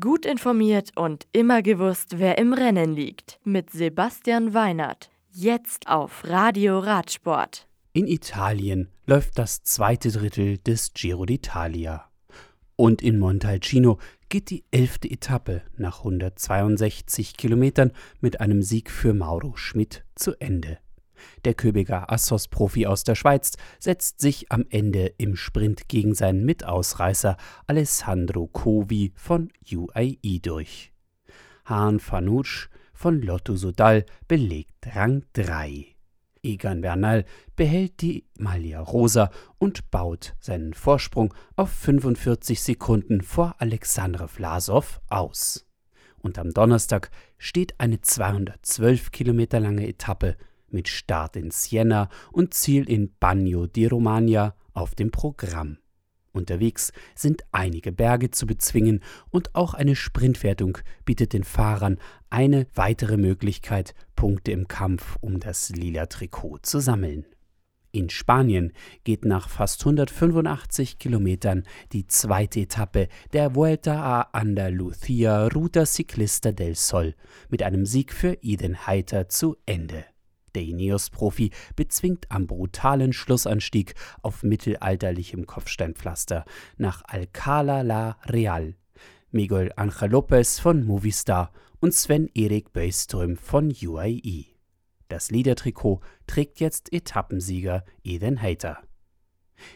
Gut informiert und immer gewusst, wer im Rennen liegt. Mit Sebastian Weinert. Jetzt auf Radio Radsport. In Italien läuft das zweite Drittel des Giro d'Italia. Und in Montalcino geht die elfte Etappe nach 162 Kilometern mit einem Sieg für Mauro Schmidt zu Ende. Der Köbiger Assos-Profi aus der Schweiz setzt sich am Ende im Sprint gegen seinen Mitausreißer Alessandro Covi von UAE durch. Hahn Fanusch von Lotto Sodal belegt Rang 3. Egan Bernal behält die Maglia Rosa und baut seinen Vorsprung auf 45 Sekunden vor Alexandre Vlasov aus. Und am Donnerstag steht eine 212 Kilometer lange Etappe mit Start in Siena und Ziel in Bagno di Romagna auf dem Programm. Unterwegs sind einige Berge zu bezwingen und auch eine Sprintwertung bietet den Fahrern eine weitere Möglichkeit, Punkte im Kampf um das lila Trikot zu sammeln. In Spanien geht nach fast 185 Kilometern die zweite Etappe der Vuelta a Andalucía Ruta Ciclista del Sol mit einem Sieg für Eden Heiter zu Ende. Der Ineos-Profi bezwingt am brutalen Schlussanstieg auf mittelalterlichem Kopfsteinpflaster nach Alcalá la Real. Miguel Angel Lopez von Movistar und Sven-Erik Böström von UAE. Das Liedertrikot trägt jetzt Etappensieger Eden Hayter.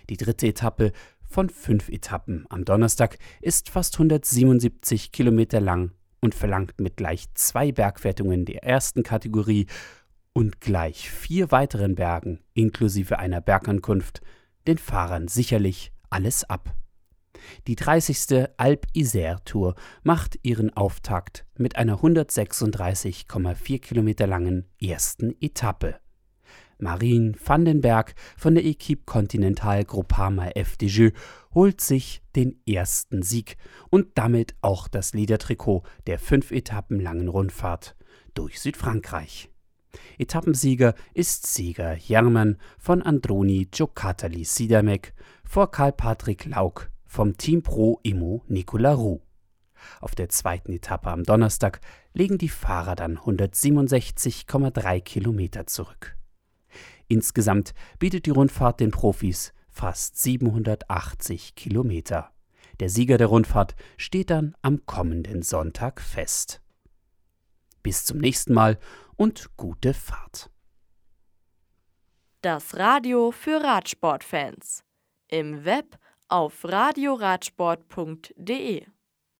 Die dritte Etappe von fünf Etappen am Donnerstag ist fast 177 Kilometer lang und verlangt mit gleich zwei Bergwertungen der ersten Kategorie und gleich vier weiteren Bergen inklusive einer Bergankunft den Fahrern sicherlich alles ab. Die 30. Alp Isère Tour macht ihren Auftakt mit einer 136,4 Kilometer langen ersten Etappe. Marine Vandenberg von der Equipe Continental Groupama FDJ holt sich den ersten Sieg und damit auch das Liedertrikot der fünf Etappen langen Rundfahrt durch Südfrankreich. Etappensieger ist Sieger Jerman von Androni Giocattoli Sidamek vor Karl Patrick Lauk vom Team Pro Immo Nicola Roux. Auf der zweiten Etappe am Donnerstag legen die Fahrer dann 167,3 Kilometer zurück. Insgesamt bietet die Rundfahrt den Profis fast 780 Kilometer. Der Sieger der Rundfahrt steht dann am kommenden Sonntag fest. Bis zum nächsten Mal und gute Fahrt. Das Radio für Radsportfans. Im Web auf radioradsport.de